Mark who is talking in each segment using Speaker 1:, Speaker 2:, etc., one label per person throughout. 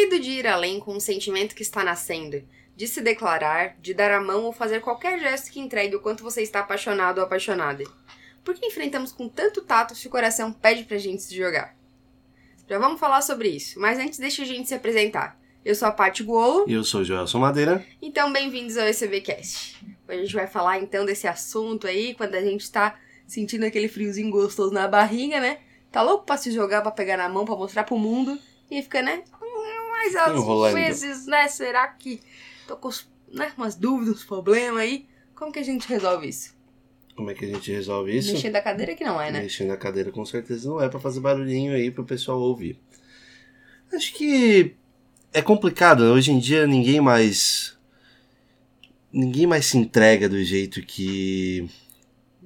Speaker 1: medo de ir além com um sentimento que está nascendo, de se declarar, de dar a mão ou fazer qualquer gesto que entregue o quanto você está apaixonado ou apaixonada. Por que enfrentamos com tanto tato se o coração pede pra gente se jogar? Já vamos falar sobre isso, mas antes deixa a gente se apresentar. Eu sou a Paty Guolo.
Speaker 2: E eu sou o Joelson Madeira.
Speaker 1: Então, bem-vindos ao ECBcast. Hoje a gente vai falar então desse assunto aí, quando a gente tá sentindo aquele friozinho gostoso na barriga, né? Tá louco pra se jogar, pra pegar na mão, pra mostrar pro mundo. E fica, né? Mas às vezes, né? Será que tô com né, umas dúvidas, uns problemas aí? Como que a gente resolve isso?
Speaker 2: Como é que a gente resolve isso?
Speaker 1: Mexer da cadeira que não é, né?
Speaker 2: Mexendo na cadeira com certeza não é pra fazer barulhinho aí pro pessoal ouvir. Acho que é complicado. né? Hoje em dia ninguém mais. Ninguém mais se entrega do jeito que.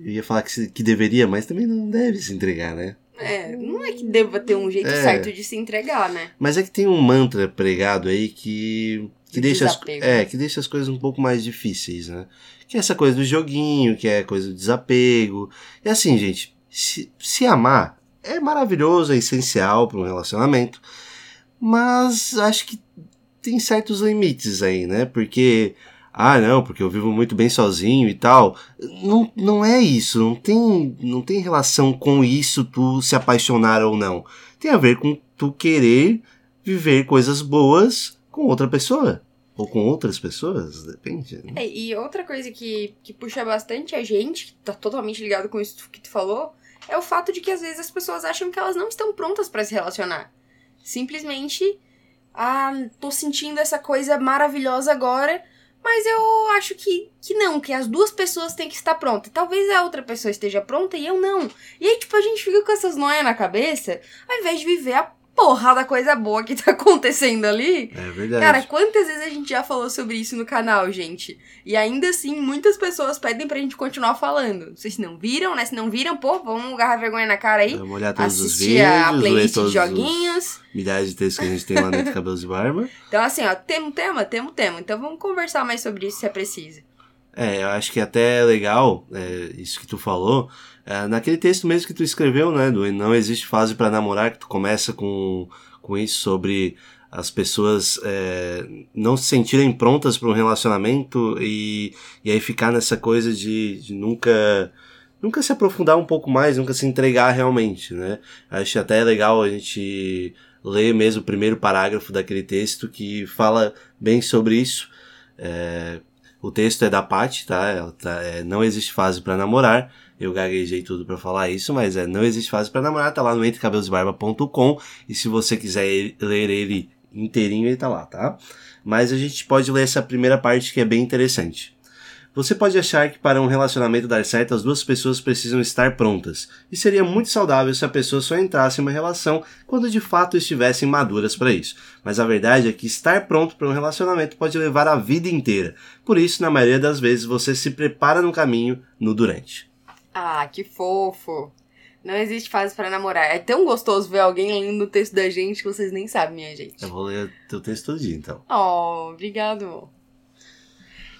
Speaker 2: Eu ia falar que, se- que deveria, mas também não deve se entregar, né?
Speaker 1: É, não é que deva ter um jeito
Speaker 2: É.
Speaker 1: certo de se entregar, né?
Speaker 2: Mas é que tem um mantra pregado aí que. Que deixa, as, é, que deixa as coisas um pouco mais difíceis, né? Que é essa coisa do joguinho, que é a coisa do desapego. E assim, gente, se, se amar é maravilhoso, é essencial para um relacionamento, mas acho que tem certos limites aí, né? Porque, ah, não, porque eu vivo muito bem sozinho e tal. Não, não é isso, não tem, não tem relação com isso tu se apaixonar ou não. Tem a ver com tu querer viver coisas boas com outra pessoa. Ou com outras pessoas, depende. né?
Speaker 1: É, e outra coisa que, que puxa bastante a gente, que tá totalmente ligado com isso que tu falou, é o fato de que às vezes as pessoas acham que elas não estão prontas pra se relacionar. Simplesmente, ah, tô sentindo essa coisa maravilhosa agora, mas eu acho que, que não, que as duas pessoas têm que estar prontas. Talvez a outra pessoa esteja pronta e eu não. E aí, tipo, a gente fica com essas noias na cabeça, ao invés de viver a porra da coisa boa que tá acontecendo ali.
Speaker 2: É verdade.
Speaker 1: Cara, quantas vezes a gente já falou sobre isso no canal, gente? E ainda assim, muitas pessoas pedem pra gente continuar falando. Vocês não viram, né? Se não viram, pô, vamos agarrar vergonha na cara aí.
Speaker 2: Vamos olhar todos os
Speaker 1: Assistir a
Speaker 2: vídeos, ler
Speaker 1: playlist de
Speaker 2: os
Speaker 1: joguinhos.
Speaker 2: milhares de textos que a gente tem lá dentro de Cabelos de Barba.
Speaker 1: Então, assim, ó, temos tema, temos tema. Então vamos conversar mais sobre isso se é preciso.
Speaker 2: É, eu acho que até é legal é, isso que tu falou. É, naquele texto mesmo que tu escreveu, né? Do Não Existe Fase para Namorar, que tu começa com, com isso sobre as pessoas é, não se sentirem prontas para um relacionamento e, e aí ficar nessa coisa de, de nunca nunca se aprofundar um pouco mais, nunca se entregar realmente, né? Acho até legal a gente ler mesmo o primeiro parágrafo daquele texto que fala bem sobre isso. É, o texto é da Paty, tá? Ela tá é, não existe fase pra namorar. Eu gaguejei tudo pra falar isso, mas é não existe fase pra namorar. Tá lá no entrecabelosbarba.com e se você quiser ler ele inteirinho, ele tá lá, tá? Mas a gente pode ler essa primeira parte que é bem interessante. Você pode achar que para um relacionamento dar certo, as duas pessoas precisam estar prontas. E seria muito saudável se a pessoa só entrasse em uma relação quando de fato estivessem maduras para isso. Mas a verdade é que estar pronto para um relacionamento pode levar a vida inteira. Por isso, na maioria das vezes, você se prepara no caminho, no durante.
Speaker 1: Ah, que fofo. Não existe fase pra namorar. É tão gostoso ver alguém lendo o texto da gente que vocês nem sabem, minha gente.
Speaker 2: Eu vou ler teu texto todo dia, então.
Speaker 1: Oh, obrigado.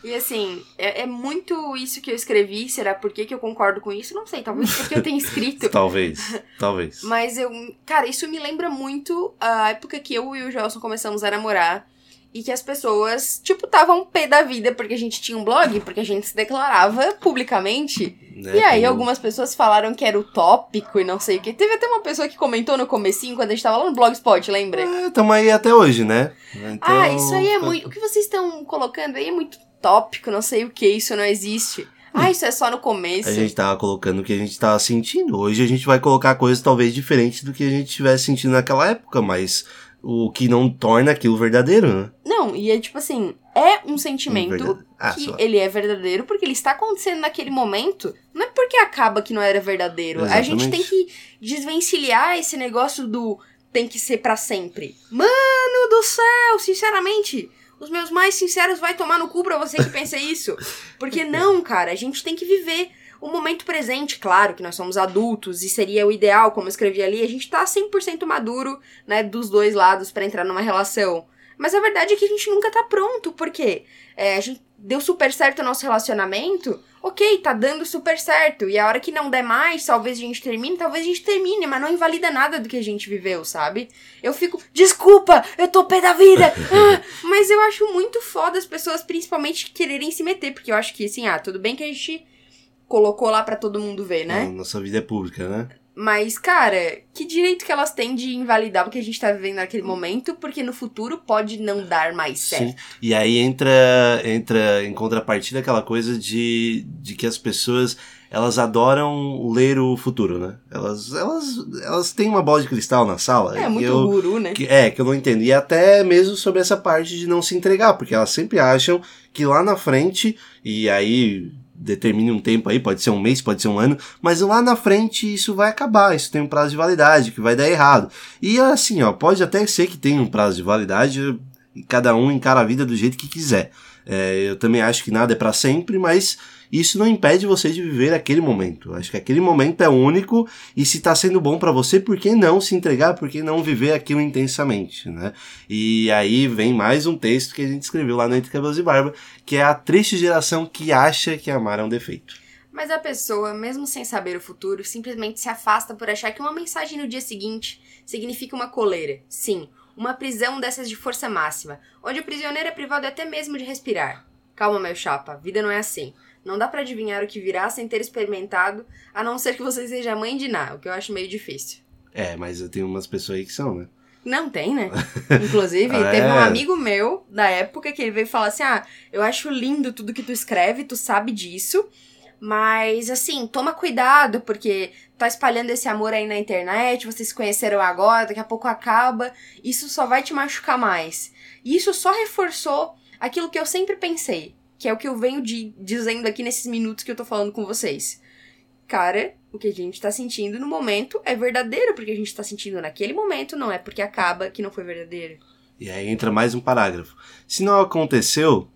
Speaker 1: E assim, é, é muito isso que eu escrevi. Será por que, que eu concordo com isso? Não sei, talvez porque eu tenha escrito.
Speaker 2: Talvez, talvez.
Speaker 1: Mas eu. Cara, isso me lembra muito a época que eu e o Gelson começamos a namorar. E que as pessoas, tipo, estavam pé da vida porque a gente tinha um blog, porque a gente se declarava publicamente.
Speaker 2: Né,
Speaker 1: E aí,
Speaker 2: como-
Speaker 1: algumas pessoas falaram que era utópico e não sei o que. Teve até uma pessoa que comentou no comecinho, quando a gente tava lá no Blogspot, lembra?
Speaker 2: É, tamo aí até hoje, né? Então,
Speaker 1: ah, isso aí é muito. O que vocês estão colocando aí é muito tópico, não sei o que, isso não existe. Ah, isso é só no começo.
Speaker 2: A gente tava colocando o que a gente tava sentindo. Hoje a gente vai colocar coisas talvez diferentes do que a gente estivesse sentindo naquela época, mas o que não torna aquilo verdadeiro, né?
Speaker 1: Não, e é tipo assim, é um sentimento
Speaker 2: Ah,
Speaker 1: que
Speaker 2: só.
Speaker 1: ele é verdadeiro porque ele está acontecendo naquele momento. Não é porque acaba que não era verdadeiro. A gente
Speaker 2: Exatamente.
Speaker 1: tem que desvencilhar esse negócio do tem que ser pra sempre. Mano do céu, sinceramente, os meus mais sinceros vai tomar no cu pra você que pensa isso. Porque não, cara, a gente tem que viver o momento presente, claro que nós somos adultos e seria o ideal, como eu escrevi ali, a gente tá 100% maduro, né, dos dois lados pra entrar numa relação. Mas a verdade é que a gente nunca tá pronto, porque é, a gente deu super certo o nosso relacionamento, ok, tá dando super certo. E a hora que não der mais, talvez a gente termine, talvez a gente termine, mas não invalida nada do que a gente viveu, sabe? Eu fico, desculpa, eu tô pé da vida! Ah, mas eu acho muito foda as pessoas, principalmente, quererem se meter, porque eu acho que, assim, ah, tudo bem que a gente colocou lá para todo mundo ver, né?
Speaker 2: Nossa vida é pública, né?
Speaker 1: Mas, cara, que direito que elas têm de invalidar o que a gente tá vivendo naquele momento, porque no futuro pode não dar mais certo. Sim.
Speaker 2: E aí entra, entra em contrapartida aquela coisa de, de que as pessoas elas adoram ler o futuro, né? Elas, elas, elas têm uma bola de cristal na sala.
Speaker 1: É muito
Speaker 2: eu,
Speaker 1: guru, né?
Speaker 2: Que, é, que eu não entendo. E até mesmo sobre essa parte de não se entregar, porque elas sempre acham que lá na frente, e aí determine um tempo aí, pode ser um mês, pode ser um ano, mas lá na frente isso vai acabar, isso tem um prazo de validade, que vai dar errado. E assim, ó, pode até ser que tenha um prazo de validade, cada um encara a vida do jeito que quiser. É, eu também acho que nada é para sempre, mas isso não impede você de viver aquele momento. Acho que aquele momento é único e se está sendo bom para você, por que não se entregar? Por que não viver aquilo intensamente, né? E aí vem mais um texto que a gente escreveu lá no Entre Cabelos e Barba, que é a triste geração que acha que amar é um defeito.
Speaker 1: Mas a pessoa, mesmo sem saber o futuro, simplesmente se afasta por achar que uma mensagem no dia seguinte significa uma coleira. Sim, uma prisão dessas de força máxima, onde o prisioneiro é privado até mesmo de respirar. Calma, meu chapa, vida não é assim. Não dá para adivinhar o que virá sem ter experimentado, a não ser que você seja mãe de Ná, o que eu acho meio difícil.
Speaker 2: É, mas eu tenho umas pessoas aí que são, né?
Speaker 1: Não tem, né? Inclusive, ah, teve é. um amigo meu da época que ele veio falar assim: Ah, eu acho lindo tudo que tu escreve, tu sabe disso. Mas, assim, toma cuidado, porque tá espalhando esse amor aí na internet, vocês se conheceram agora, daqui a pouco acaba. Isso só vai te machucar mais. E isso só reforçou aquilo que eu sempre pensei que é o que eu venho de, dizendo aqui nesses minutos que eu tô falando com vocês. Cara, o que a gente tá sentindo no momento é verdadeiro, porque a gente tá sentindo naquele momento, não é porque acaba que não foi verdadeiro.
Speaker 2: E aí entra mais um parágrafo. Se não aconteceu,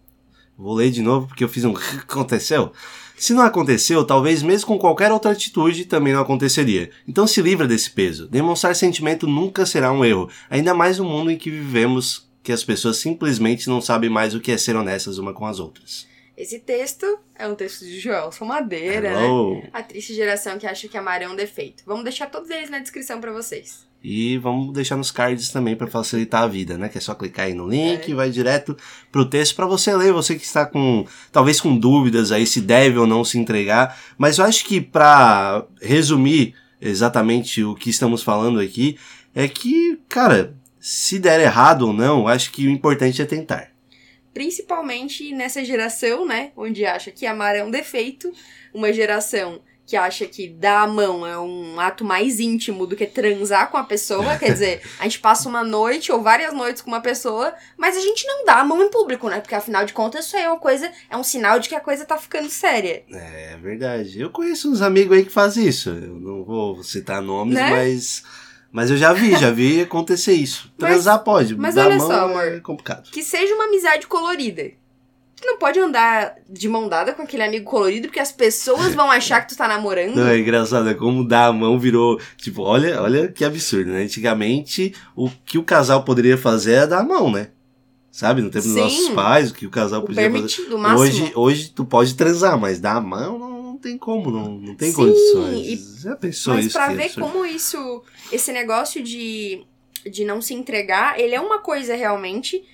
Speaker 2: vou ler de novo porque eu fiz um aconteceu. Se não aconteceu, talvez mesmo com qualquer outra atitude também não aconteceria. Então se livra desse peso. Demonstrar sentimento nunca será um erro, ainda mais no mundo em que vivemos que as pessoas simplesmente não sabem mais o que é ser honestas uma com as outras.
Speaker 1: Esse texto é um texto de Joelson Madeira, né? Hello. né? A triste geração que acha que amar é um defeito. Vamos deixar todos eles na descrição para vocês.
Speaker 2: E vamos deixar nos cards também para facilitar a vida, né? Que é só clicar aí no link é. e vai direto pro texto para você ler. Você que está com talvez com dúvidas aí se deve ou não se entregar, mas eu acho que para resumir exatamente o que estamos falando aqui é que, cara, se der errado ou não, acho que o importante é tentar.
Speaker 1: Principalmente nessa geração, né? Onde acha que amar é um defeito. Uma geração que acha que dar a mão é um ato mais íntimo do que transar com a pessoa. Quer dizer, a gente passa uma noite ou várias noites com uma pessoa, mas a gente não dá a mão em público, né? Porque afinal de contas isso aí é uma coisa, é um sinal de que a coisa tá ficando séria.
Speaker 2: É, verdade. Eu conheço uns amigos aí que fazem isso. Eu não vou citar nomes, né? mas mas eu já vi, já vi acontecer isso. Transar mas, pode, mas olha mão só, amor, é complicado.
Speaker 1: Que seja uma amizade colorida. Tu não pode andar de mão dada com aquele amigo colorido, porque as pessoas vão achar que tu tá namorando.
Speaker 2: Não, é engraçado, é como dar a mão virou. Tipo, olha, olha que absurdo, né? Antigamente, o que o casal poderia fazer é dar a mão, né? Sabe? No tempo Sim, dos nossos pais, o que o casal podia fazer. Hoje, hoje tu pode transar, mas dar a mão não tem como, não, não tem Sim, condições. E, Já pensou
Speaker 1: mas
Speaker 2: isso?
Speaker 1: Mas pra ver como isso, esse negócio de, de não se entregar, ele é uma coisa realmente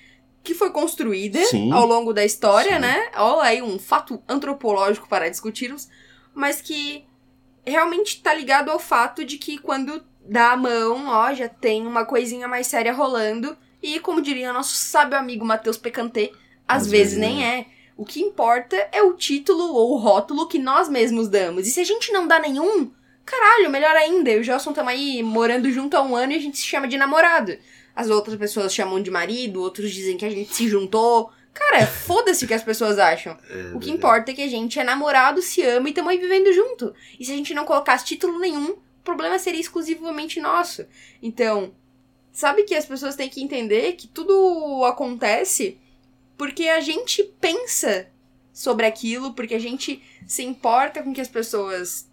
Speaker 1: que foi construída Sim. ao longo da história, Sim. né? Olha aí um fato antropológico para discutirmos, mas que realmente tá ligado ao fato de que quando dá a mão, ó, já tem uma coisinha mais séria rolando. E como diria nosso sábio amigo Matheus Pecantê, às, às vezes, vezes nem é. é. O que importa é o título ou o rótulo que nós mesmos damos. E se a gente não dá nenhum, caralho, melhor ainda. Eu e o Gelson estamos aí morando junto há um ano e a gente se chama de namorado. As outras pessoas chamam de marido, outros dizem que a gente se juntou. Cara, foda-se o que as pessoas acham. É, o que importa é que a gente é namorado, se ama e estamos aí vivendo junto. E se a gente não colocasse título nenhum, o problema seria exclusivamente nosso. Então, sabe que as pessoas têm que entender que tudo acontece porque a gente pensa sobre aquilo, porque a gente se importa com que as pessoas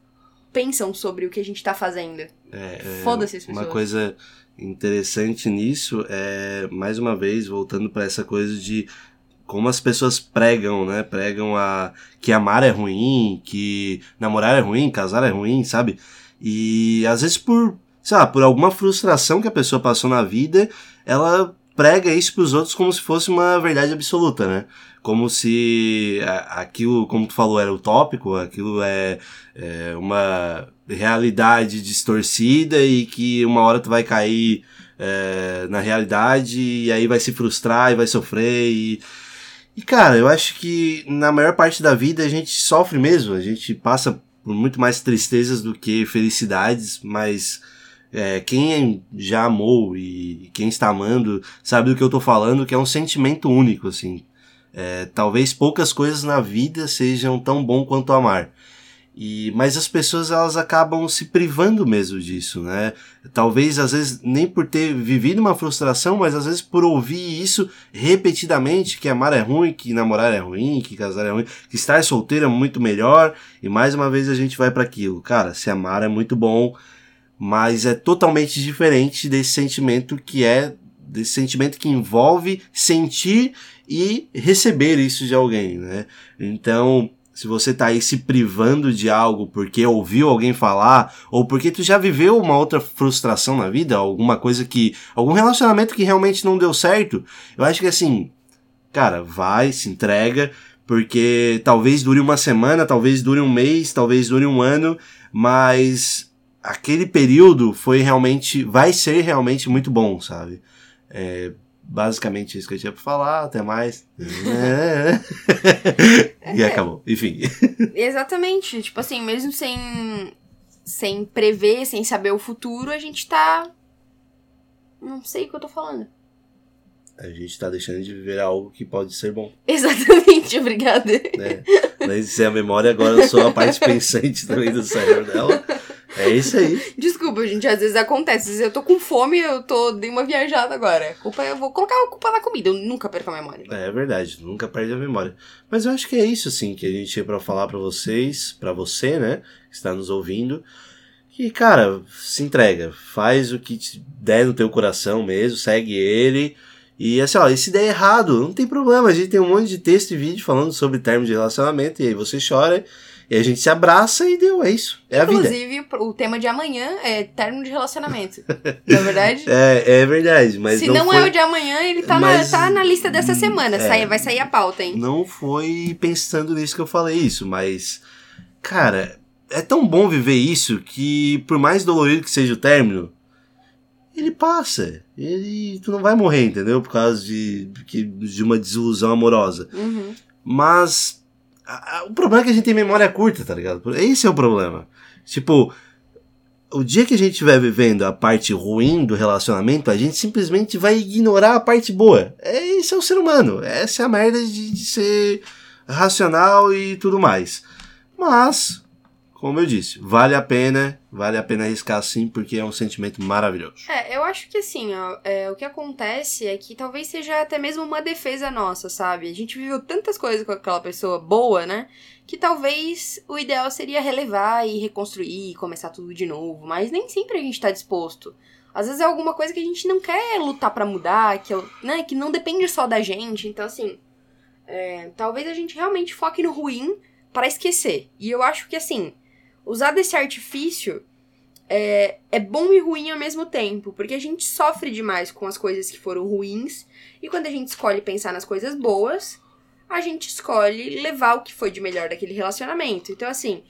Speaker 1: pensam sobre o que a gente tá fazendo.
Speaker 2: É, é Foda-se as pessoas. Uma coisa interessante nisso é, mais uma vez, voltando para essa coisa de como as pessoas pregam, né? Pregam a que amar é ruim, que namorar é ruim, casar é ruim, sabe? E às vezes por, sei lá, por alguma frustração que a pessoa passou na vida, ela prega isso pros outros como se fosse uma verdade absoluta, né? Como se aquilo, como tu falou, era utópico, aquilo é, é uma realidade distorcida e que uma hora tu vai cair é, na realidade e aí vai se frustrar e vai sofrer e e cara, eu acho que na maior parte da vida a gente sofre mesmo, a gente passa por muito mais tristezas do que felicidades, mas é, quem já amou e quem está amando sabe do que eu tô falando, que é um sentimento único, assim. É, talvez poucas coisas na vida sejam tão bom quanto amar. E, mas as pessoas elas acabam se privando mesmo disso, né? Talvez às vezes nem por ter vivido uma frustração, mas às vezes por ouvir isso repetidamente, que amar é ruim, que namorar é ruim, que casar é ruim, que estar solteiro é muito melhor, e mais uma vez a gente vai para aquilo. Cara, se amar é muito bom, mas é totalmente diferente desse sentimento que é desse sentimento que envolve sentir e receber isso de alguém, né? Então, se você tá aí se privando de algo porque ouviu alguém falar, ou porque tu já viveu uma outra frustração na vida, alguma coisa que. algum relacionamento que realmente não deu certo, eu acho que assim, cara, vai, se entrega, porque talvez dure uma semana, talvez dure um mês, talvez dure um ano, mas aquele período foi realmente. vai ser realmente muito bom, sabe? É, basicamente isso que eu tinha pra falar, até mais. e acabou, enfim.
Speaker 1: Exatamente, tipo assim, mesmo sem, sem prever, sem saber o futuro, a gente tá. Não sei o que eu tô falando.
Speaker 2: A gente tá deixando de viver algo que pode ser bom.
Speaker 1: Exatamente, obrigada.
Speaker 2: É. Mas se é a memória, agora eu sou a parte pensante também do cérebro dela. É isso aí.
Speaker 1: Desculpa, gente, às vezes acontece. Às vezes eu tô com fome, eu tô dei uma viajada agora. Culpa, eu vou colocar a culpa na comida, eu nunca perco a memória.
Speaker 2: É, verdade, nunca perde a memória. Mas eu acho que é isso, assim, que a gente tinha pra falar pra vocês, pra você, né, que está nos ouvindo. Que, cara, se entrega, faz o que te der no teu coração mesmo, segue ele. E assim, ó, e se der errado, não tem problema, a gente tem um monte de texto e vídeo falando sobre termos de relacionamento, e aí você chora e a gente se abraça e deu, é isso. É a vida.
Speaker 1: Inclusive, o tema de amanhã é termo de relacionamento. não é verdade?
Speaker 2: É, é verdade, mas.
Speaker 1: Se
Speaker 2: não,
Speaker 1: não
Speaker 2: foi...
Speaker 1: é o de amanhã, ele tá, mas... na, tá na lista dessa semana. É, sai, vai sair a pauta, hein?
Speaker 2: Não foi pensando nisso que eu falei isso, mas. Cara, é tão bom viver isso que, por mais dolorido que seja o término, ele passa. Ele, tu não vai morrer, entendeu? Por causa de, de uma desilusão amorosa.
Speaker 1: Uhum.
Speaker 2: Mas o problema é que a gente tem memória curta, tá ligado? Esse é o problema. Tipo, o dia que a gente estiver vivendo a parte ruim do relacionamento, a gente simplesmente vai ignorar a parte boa. É, esse é o ser humano. Essa é a merda de, de ser racional e tudo mais. Mas, como eu disse, vale a pena, vale a pena arriscar sim, porque é um sentimento maravilhoso.
Speaker 1: É, eu acho que assim, ó, é, o que acontece é que talvez seja até mesmo uma defesa nossa, sabe? A gente viveu tantas coisas com aquela pessoa boa, né? Que talvez o ideal seria relevar e reconstruir e começar tudo de novo, mas nem sempre a gente tá disposto. Às vezes é alguma coisa que a gente não quer lutar para mudar, que, né, que não depende só da gente. Então, assim, é, talvez a gente realmente foque no ruim para esquecer. E eu acho que, assim, usar desse artifício é, é bom e ruim ao mesmo tempo, porque a gente sofre demais com as coisas que foram ruins, e quando a gente escolhe pensar nas coisas boas, a gente escolhe levar o que foi de melhor daquele relacionamento. Então, assim,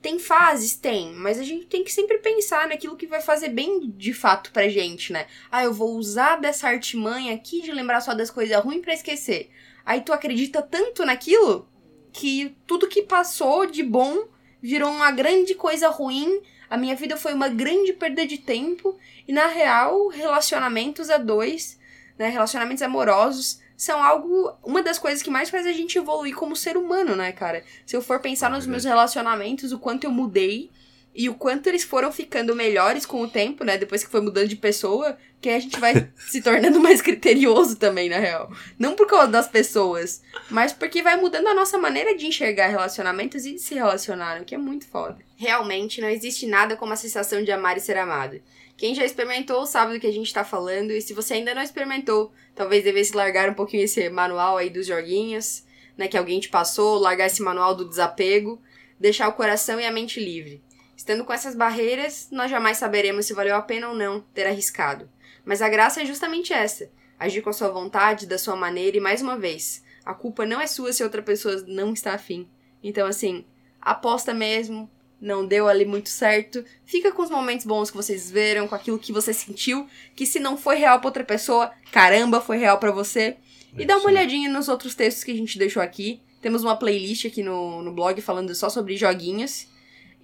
Speaker 1: tem fases? Tem, mas a gente tem que sempre pensar naquilo que vai fazer bem de fato pra gente, né? Ah, eu vou usar dessa artimanha aqui de lembrar só das coisas ruins para esquecer. Aí tu acredita tanto naquilo que tudo que passou de bom virou uma grande coisa ruim. A minha vida foi uma grande perda de tempo. E na real, relacionamentos a dois, né? Relacionamentos amorosos são algo. Uma das coisas que mais faz a gente evoluir como ser humano, né, cara? Se eu for pensar nos meus relacionamentos, o quanto eu mudei e o quanto eles foram ficando melhores com o tempo, né? Depois que foi mudando de pessoa, que a gente vai se tornando mais criterioso também, na real. Não por causa das pessoas, mas porque vai mudando a nossa maneira de enxergar relacionamentos e de se relacionar, o que é muito foda. Realmente não existe nada como a sensação de amar e ser amado. Quem já experimentou sabe do que a gente tá falando, e se você ainda não experimentou, talvez devesse largar um pouquinho esse manual aí dos joguinhos, né, que alguém te passou, largar esse manual do desapego, deixar o coração e a mente livre. Estando com essas barreiras, nós jamais saberemos se valeu a pena ou não ter arriscado. Mas a graça é justamente essa: agir com a sua vontade, da sua maneira, e mais uma vez, a culpa não é sua se outra pessoa não está afim. Então, assim, aposta mesmo, não deu ali muito certo. Fica com os momentos bons que vocês viram, com aquilo que você sentiu, que se não foi real pra outra pessoa, caramba, foi real para você. E dá uma olhadinha nos outros textos que a gente deixou aqui. Temos uma playlist aqui no, no blog falando só sobre joguinhos.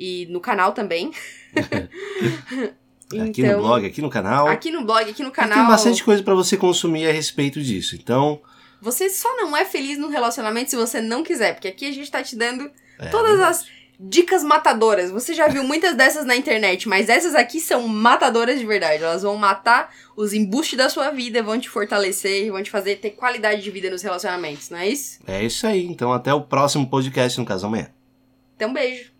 Speaker 1: E no canal também.
Speaker 2: aqui então, no blog, aqui no canal.
Speaker 1: Aqui no blog, aqui no canal.
Speaker 2: Tem bastante coisa para você consumir a respeito disso. Então.
Speaker 1: Você só não é feliz no relacionamento se você não quiser, porque aqui a gente tá te dando é, todas as dicas matadoras. Você já viu muitas dessas na internet, mas essas aqui são matadoras de verdade. Elas vão matar os embustes da sua vida, vão te fortalecer, vão te fazer ter qualidade de vida nos relacionamentos, não é isso?
Speaker 2: É isso aí. Então até o próximo podcast no Caso Amanhã.
Speaker 1: Então beijo.